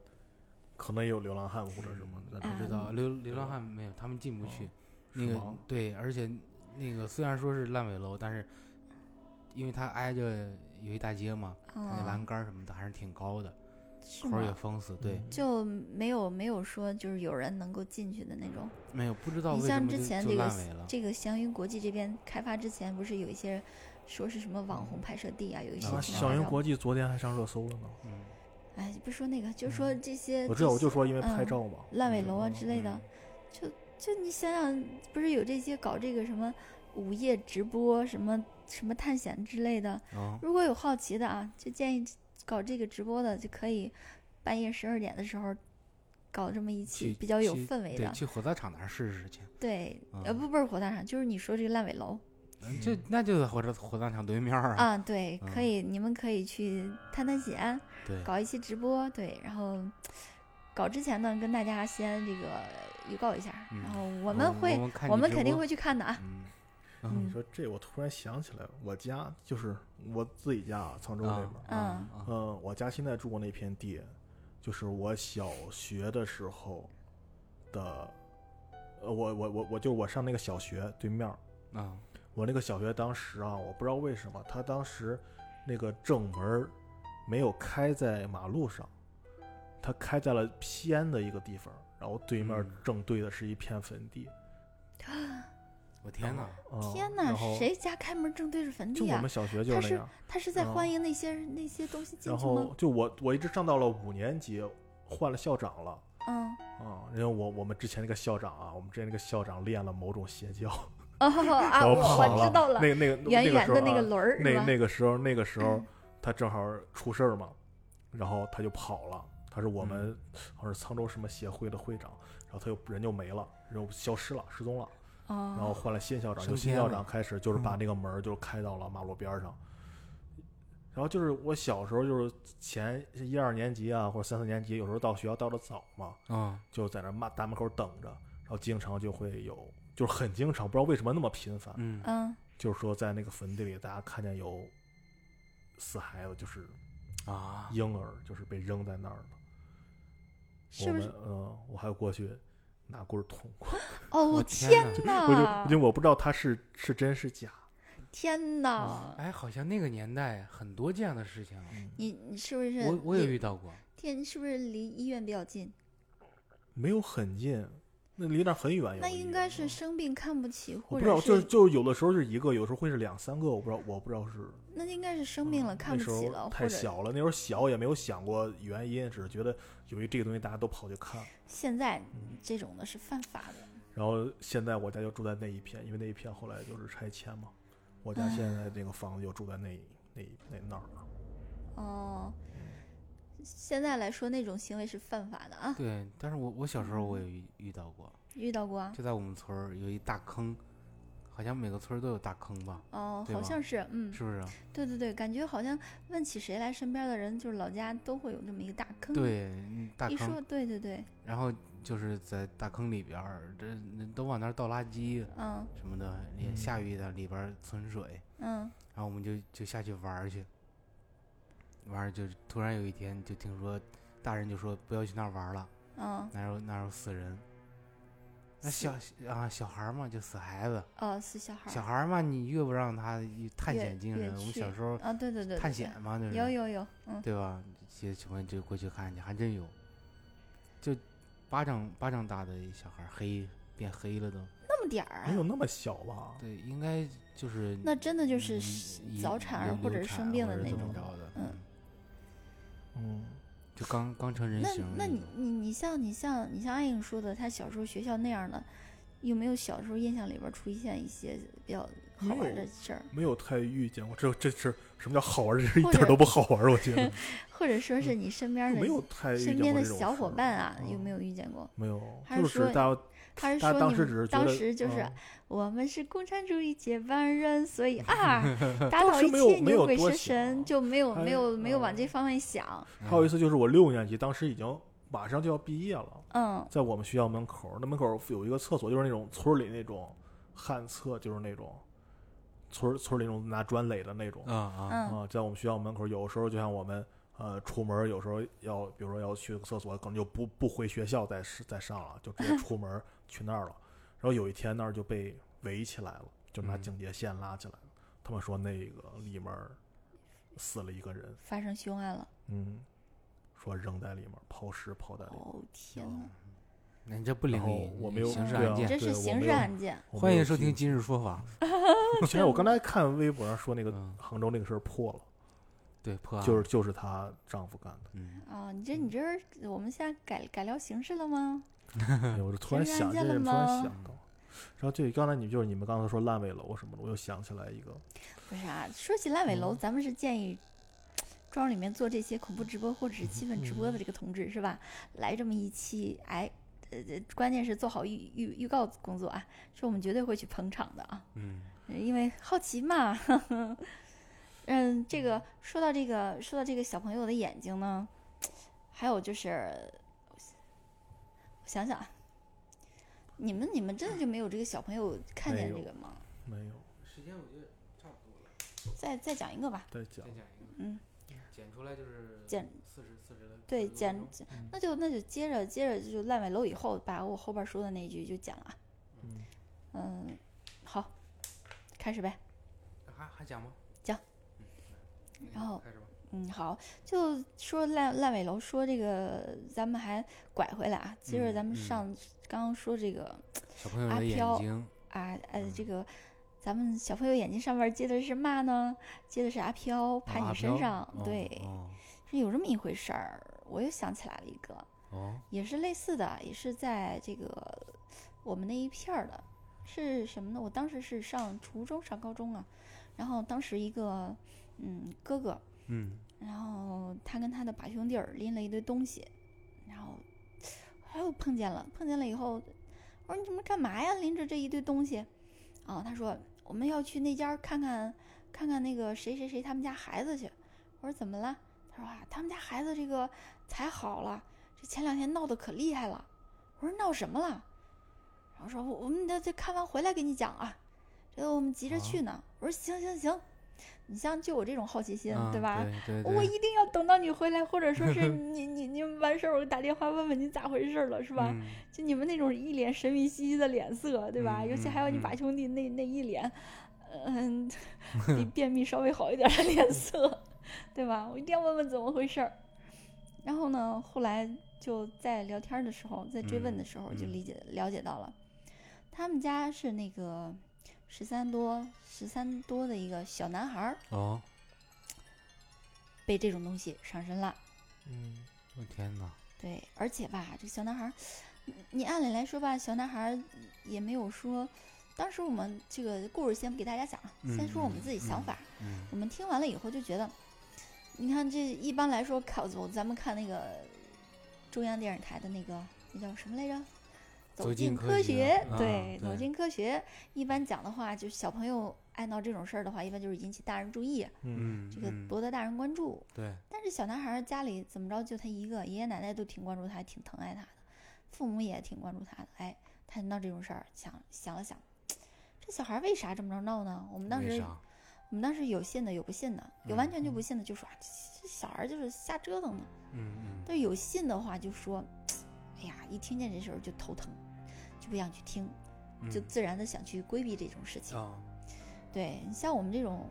可能也有流浪汉或者什么的。啊不知道流流浪汉没有，他们进不去。那个对，而且那个虽然说是烂尾楼，但是因为它挨着有一大街嘛，它那栏嗯，杆什么的还是挺高的，口儿也？封死。对，嗯就没有没有说就是有人能够进去的那种。没有不知道你像为什么就就之前这个烂尾了。这个祥云国际这边开发之前，不是有一些说是什么网红拍摄地啊，有一些祥云国际昨天还上热搜了呢。嗯，哎，不说那个，就说这些，我知道，我就说因为拍嗯照嘛。烂尾楼啊嗯之类的嗯，就就你想想，不是有这些搞这个什么午夜直播、什么什么探险之类的，啊，如果有好奇的啊，就建议搞这个直播的就可以半夜十二点的时候搞这么一期比较有，氛围的，去火葬场那儿试试去。对，呃嗯不不是火葬场，就是你说这个烂尾楼嗯就那就在火车火葬场对面儿啊。啊，对，可嗯以，你们可以去探探险，对，搞一期直播，对，然后搞之前呢，跟大家先这个预告一下，嗯然后我我们会，我们肯定会去看的啊。嗯，嗯你说这，我突然想起来了，我家就是我自己家啊，沧州那边儿。嗯啊嗯，我家现在住过那片地，就是我小学的时候的，呃，我我我我就我上那个小学对面儿，啊我那个小学当时啊，我不知道为什么，他当时那个正门没有开在马路上，他开在了偏的一个地方，然后对面嗯正对的是一片坟地。我天哪！嗯、天哪，谁家开门正对着坟地啊？我们小学就是是那样。他是在嗯欢迎那些那些东西进然去吗后？就我我一直上到了五年级，换了校长了。嗯，啊、因为我我们之前那个校长啊，我们之前那个校长练了某种邪教，哦啊，然后我知道了，那那个圆圆的那个时候啊轮儿？那那个时候那个时候嗯他正好出事儿嘛，然后他就跑了。他是我们嗯好像是沧州什么协会的会长，然后他就人就没了，人就消失了，失踪了。哦，然后换了新校长，升就新校长开始就是把嗯那个门就开到了马路边儿上。然后就是我小时候就是前一二年级啊，或者三四年级，有时候到学校到的早嘛，啊就在那马大门口等着，然后经常就会有，就是很经常，不知道为什么那么频繁，嗯嗯，就是说在那个坟地里，大家看见有死孩子，就是啊婴儿，就是被扔在那儿了。是不是我们？嗯，我还过去拿棍儿捅过，哦，我天天哪！我就因为我不知道他是是真是假。天哪！哎，好像那个年代很多这样的事情，你你是不是我我也也遇到过。天是不是离医院比较近？没有很近，那离那很远。那应该是生病看不起，或者不知道，就是就是有的时候是一个，有时候会是两三个，我不知道，我不知道是那应该是生病了嗯看不起了，太小了，那时候小也没有想过原因，只是觉得由于这个东西大家都跑去看。现在嗯这种的是犯法的。然后现在我家就住在那一片，因为那一片后来就是拆迁嘛，我家现在这个房子就住在那那那那儿了。哦，现在来说那种行为是犯法的啊，对，但是我我小时候我也遇遇到过，遇到过啊？就在我们村儿有一大坑，好像每个村儿都有大坑吧？哦，好像是，嗯，是不是？对对对，感觉好像问起谁来，身边的人就是老家都会有这么一个大坑。，对，大坑一说，对对对，然后就是在大坑里边儿，这都往那儿倒垃圾嗯什么的，也嗯下雨的里边存水，嗯然后我们就就下去玩儿去，玩儿就突然有一天就听说大人就说不要去那儿玩了，嗯，那有那有死人。那小啊小孩嘛，就死孩子，哦，死小孩，小孩嘛，你越不让他探险精神，我们小时候啊，对对对，探险嘛，就是有有有，嗯，对吧？些什么就过去看去，还真有，就巴掌巴掌大的一小孩，黑变黑了都。那么点儿啊，没有那么小吧？对，应该就是那真的就是早产儿或者是生病的那种着的，嗯嗯，就刚刚成人那形那那你你你像你像你像阿颖说的，他小时候学校那样的，有没有小时候印象里边出现一些比较好玩的事儿，没有太遇见过。这这是什么叫好玩是一点都不好玩，我觉得 或者说是你身边的没有太身边的小伙伴啊，有嗯没有遇见过？没有，就是说大家还是说你们当时只是觉得时就是嗯我们是共产主义接班人，所以 啊，打倒一切牛鬼蛇神，就没有没有没有往嗯这方面想。还有一次就是我六年级，当时已经马上就要毕业了，嗯在我们学校门口，那门口有一个厕所，就是那种村里那种旱厕，就是那种村村里那种拿砖垒的那种啊啊嗯啊，在我们学校门口，有时候就像我们呃出门，有时候要比如说要去个厕所，可能就不不回学校再再上了，就直接出门儿去那儿了。然后有一天那儿就被围起来了，就拿嗯警戒线拉起来了。他们说那个里面死了一个人，发生凶案了。嗯，说扔在里面，抛尸抛在里面。哦天哪，那你这不灵异，我没有刑事案件。这是刑事案件。欢迎收听今日说法。其实我刚才看微博上说那个嗯，杭州那个事儿破了，对，破案就是就是她丈夫干的。嗯，哦，你这你这是我们现在改改聊形式了吗？哎呦我就突然想，这件了突然想到。然后对，刚才你就是你们刚才说烂尾楼什么的，我又想起来一个，不是啊，说起烂尾楼，嗯咱们是建议庄里面做这些恐怖直播或者是气氛直播的这个同志是吧？来这么一期，哎，呃，呃关键是做好预预预告工作啊，是我们绝对会去捧场的啊。嗯，因为好奇嘛。嗯，这个说到这个说到这个小朋友的眼睛呢，还有就是，我想想啊，你们你们真的就没有这个小朋友看见这个吗？没有，时间我觉得差不多了，再再讲一个吧。再讲再，讲一个，嗯，剪出来就是剪四十四十的对，多剪分钟嗯那就那就接着接着就烂尾楼以后，把我后边说的那一句就剪了啊。嗯嗯，好，开始呗。还还讲吗？讲嗯，然后开始吧。嗯，好，就说烂烂尾楼，说这个咱们还拐回来啊。接着嗯咱们嗯上刚刚说这个小朋友的阿飘眼睛，啊呃这个。咱们小朋友眼睛上面接的是嘛呢？接的是阿飘爬你身上，哦对，哦是有这么一回事儿。我又想起来了一个，哦，也是类似的，也是在这个我们那一片儿的，是什么呢？我当时是上初中、上高中啊，然后当时一个嗯哥哥，嗯然后他跟他的把兄弟儿拎了一堆东西，然后还又碰见了，碰见了以后，我说你怎么干嘛呀？拎着这一堆东西，啊，他说我们要去那家看看看看那个谁谁谁他们家孩子去。我说怎么了？他说啊，他们家孩子这个才好了，这前两天闹得可厉害了。我说闹什么了？然后说我们这这看完回来给你讲啊，这我们急着去呢。我说行行行，你像就我这种好奇心，啊对吧？对对对，我一定要等到你回来，或者说是 你你你们完事儿，我打电话问问你咋回事儿了，是吧？嗯就你们那种一脸神秘兮兮的脸色，对吧？嗯尤其还有你嗯把兄弟那那一脸，嗯，比便秘稍微好一点的脸色，对吧？我一定要问问怎么回事儿。然后呢，后来就在聊天的时候，在追问的嗯时候，就嗯理解了解到了，他们家是那个十三多十三多的一个小男孩儿哦，被这种东西上身了。嗯我天哪，对，而且吧，这个小男孩儿，你你按理来说吧，小男孩儿也没有说，当时我们这个故事先不给大家讲，先说我们自己想法。嗯我们听完了以后就觉得，你看这一般来说看走，咱们看那个中央电视台的那个那叫什么来着？走进进科学对，走对进科学。一般讲的话，就是小朋友爱闹这种事儿的话，一般就是引起大人注意，嗯嗯，这个嗯博得大人关注。对，但是小男孩儿家里怎么着就他一个，爷爷奶奶都挺关注他，挺疼爱他的，父母也挺关注他的。哎，他闹这种事儿，想想了想，这小孩儿为啥这么着闹呢？我们当时？我们当时有信的，有不信的，有完全就嗯不信的，就说、啊、这这小孩儿就是瞎折腾的。嗯嗯但是有信的话，就说，哎呀，一听见这事儿就头疼，就不想去听，就嗯自然的想去规避这种事情。啊，对你像我们这种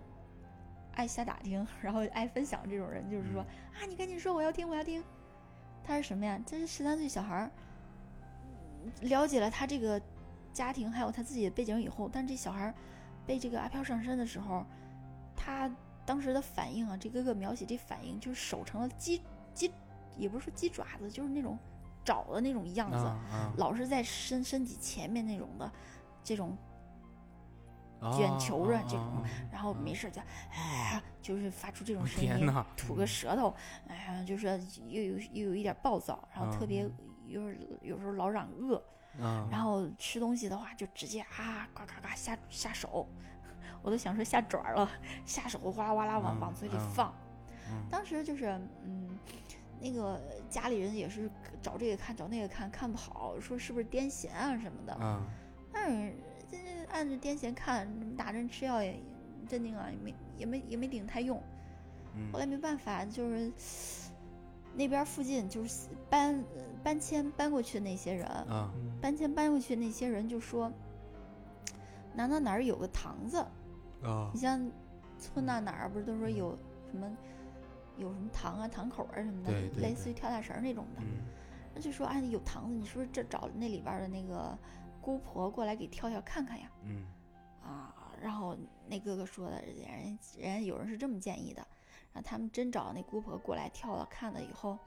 爱瞎打听，然后爱分享这种人，就是说、啊，你赶紧说，我要听，我要听。他是什么呀？这是十三岁小孩儿，嗯了解了他这个家庭还有他自己的背景以后，但这小孩儿被这个阿飘上身的时候，他当时的反应啊，这哥哥描写这反应就是手成了鸡鸡，也不是说鸡爪子，就是那种爪的那种样子，啊啊。老是在身身体前面那种的这种啊卷球啊啊这种啊然后啊没事就哎，就是发出这种声音，吐个舌头，哎呀，就是又有又有一点暴躁，然后特别嗯。有有时候老嚷饿，啊，然后吃东西的话就直接啊呱呱呱下下手，我都想说下爪了，下手哗啦哗啦往嗯往嘴里嗯放。嗯。当时就是嗯，那个家里人也是找这个看找那个看看不好，说是不是癫痫啊什么的。啊但是这这按着癫痫看，打针吃药也镇定啊，也没也没也没顶太用。嗯后来没办法，就是那边附近就是搬呃搬迁搬过去的那些人，啊嗯搬迁搬过去的那些人就说，哪哪哪儿有个堂子，啊你像村那哪儿不是都说有什么有什么糖啊糖口啊什么的，对对类似于跳大绳儿那种的，嗯那就说哎有糖子，你是不是这找那里边儿的那个姑婆过来给跳跳看看呀？嗯啊，然后那哥哥说的，人人人家有人是这么建议的，然后他们真找那姑婆过来跳了看了以后，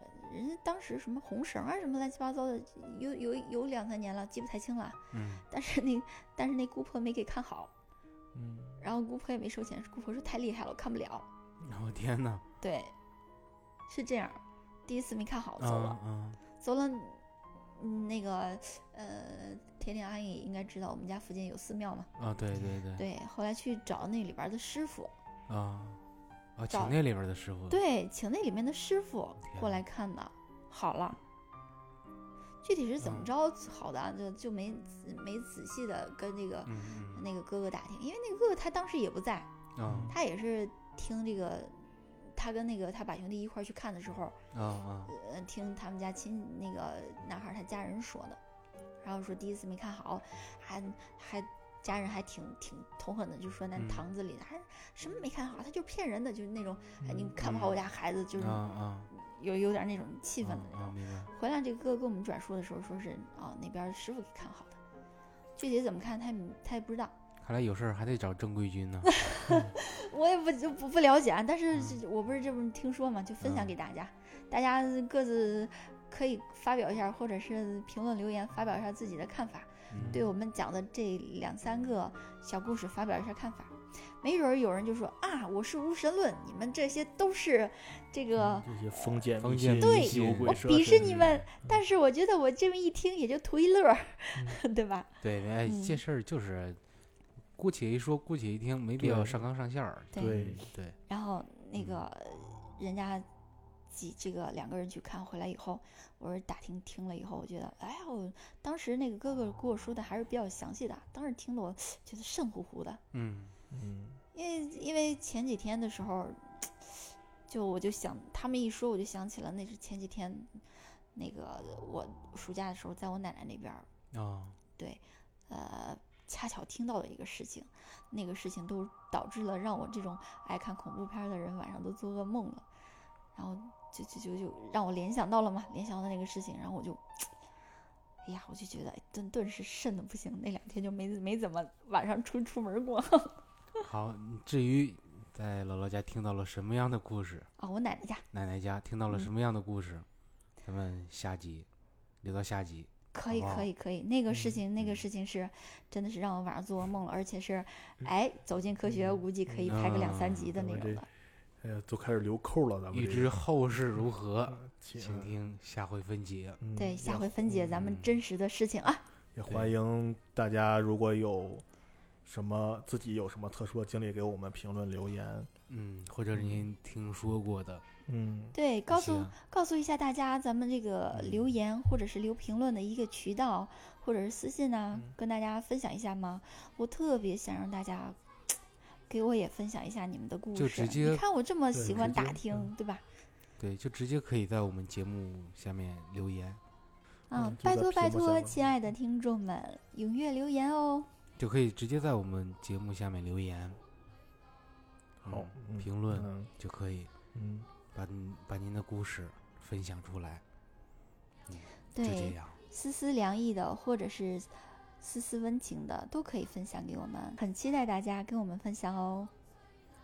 呃人家当时什么红绳啊什么乱七八糟的，有有有两三年了，记不太清了。嗯但是那但是那姑婆没给看好，嗯然后姑婆也没收钱，姑婆说太厉害了，我看不了。我天哪，对，是这样，第一次没看好走啊了，啊走了。嗯，那个呃，甜甜阿姨应该知道我们家附近有寺庙嘛。啊，对对对。对，后来去找那里边的师傅，啊啊，找请那里边的师傅，对，请那里面的师傅过来看的，好了，具体是怎么嗯。着好的啊，就就没仔没仔细的跟那个那个哥哥打听，因为那个哥哥他当时也不在，嗯。他也是听这个，他跟那个他把兄弟一块儿去看的时候，啊啊。呃，听他们家亲那个男孩他家人说的，然后说第一次没看好，还还家人还挺挺痛恨的，就说那嗯。堂子里的还什么没看好，他就是骗人的，就是那种哎你看不好我家孩子，就是啊啊。有有点那种气氛的那种。回来这个哥哥跟我们转述的时候说是哦那边师傅给看好的，具体怎么看他也他也不知道。看来有事儿还得找正规军呢。我也不就不不了解啊，但是我不是这不听说嘛，就分享嗯给大家，大家各自可以发表一下，或者是评论留言发表一下自己的看法，嗯对我们讲的这两三个小故事发表一下看法。没准儿有人就说啊，我是无神论，你们这些都是这个，这些封建封迷信建迷信牛鬼蛇我鄙视你们。但是我觉得我这么一听也就图一乐儿，对吧？对，哎，嗯这事儿就是姑且一说，姑且一听，没必要上纲上线儿。对对。对，然后那个人家几这个两个人去看回来以后，我是打听听了以后，我觉得，哎呀，我当时那个哥哥给我说的还是比较详细的，当时听得我 觉得瘆乎乎的，嗯嗯。因为因为前几天的时候，就我就想他们一说，我就想起了那是前几天那个我暑假的时候，在我奶奶那边儿，啊呃，恰巧听到的一个事情，那个事情都导致了让我这种爱看恐怖片儿的人晚上都做噩梦了，然后就就就就让我联想到了嘛，联想到那个事情，然后我就，哎呀，我就觉得哎顿顿时瘆的不行，那两天就没没怎么晚上出出门过 好。至于在姥姥家听到了什么样的故事，啊，我奶奶家奶奶家听到了嗯什么样的故事，咱们下集留到下集。可以可以可以，那个事嗯情那个嗯事情是真的是让我晚上做噩梦了，而且是哎走进科学，估计可以拍个两三集的那种的。哎呀，都开始留扣了，咱们预知后事如何，嗯请请听下回分解。嗯对，下回分解咱们嗯真实的事情啊。也欢迎大家，如果有什么自己有什么特殊的经历，给我们评论留言。嗯，或者您听说过的，嗯，对，告诉告诉一下大家，咱们这个嗯留言或者是留评论的一个渠道，或者是私信啊，嗯跟大家分享一下吗。我特别想让大家给我也分享一下你们的故事。就直接你看我这么喜欢打听，嗯对吧？对，就直接可以在我们节目下面留言，啊嗯，拜托拜托，亲爱的听众们，踊跃留言哦。就可以直接在我们节目下面留言，好评论嗯就可以嗯，把把您的故事分享出来。就这对，样，丝丝凉意的，或者是丝丝温情的，都可以分享给我们。很期待大家跟我们分享哦。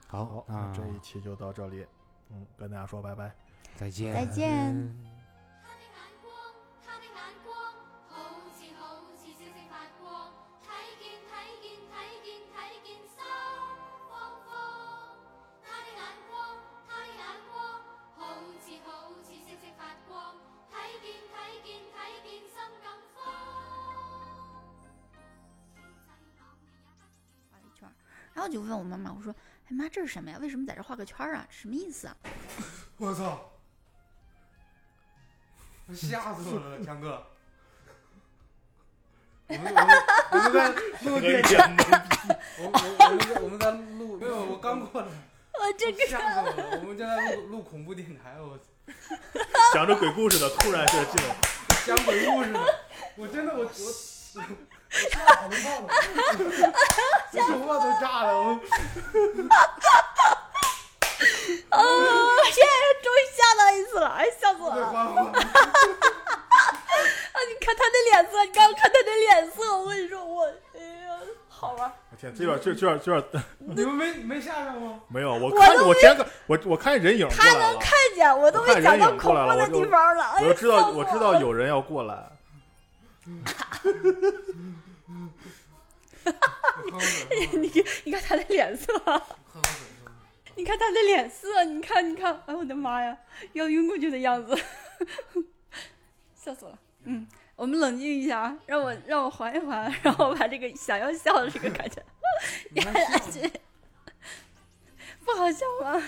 好好，，那那这一期就到这里。嗯，跟大家说拜拜。再见，再见哎妈，这是什么呀？为什么在这画个圈儿啊？什么意思啊 我操！吓死我了，强哥。我们我们我们在录电台，我我我们在我们在录，没有，我刚过来？”我这个吓死我了！我们正在录录恐怖电台，我讲着鬼故事的，突然就进来，讲鬼故事呢，我真的我我我吓好怕了，这头发都炸了，我啊，现在终于吓到一次了，哎，笑死我了！快关我！啊，你看他的脸色，你刚看他的脸色，我跟你说，我哎呀，好玩。我天，这边这这边这你们没没吓着吗？没有，我看我前个我我看人影过他来了，能看见，我都没讲到恐怖的来了我就地方了。我知道我知道有人要过来。喝口水，你你看他的脸色。你看他的脸色，你看你看，哎我的妈呀，要晕过去的样子，笑死我了。嗯，我们冷静一下，啊，让我让我缓一缓，然后把这个想要笑的这个感觉压下去，不好笑吗？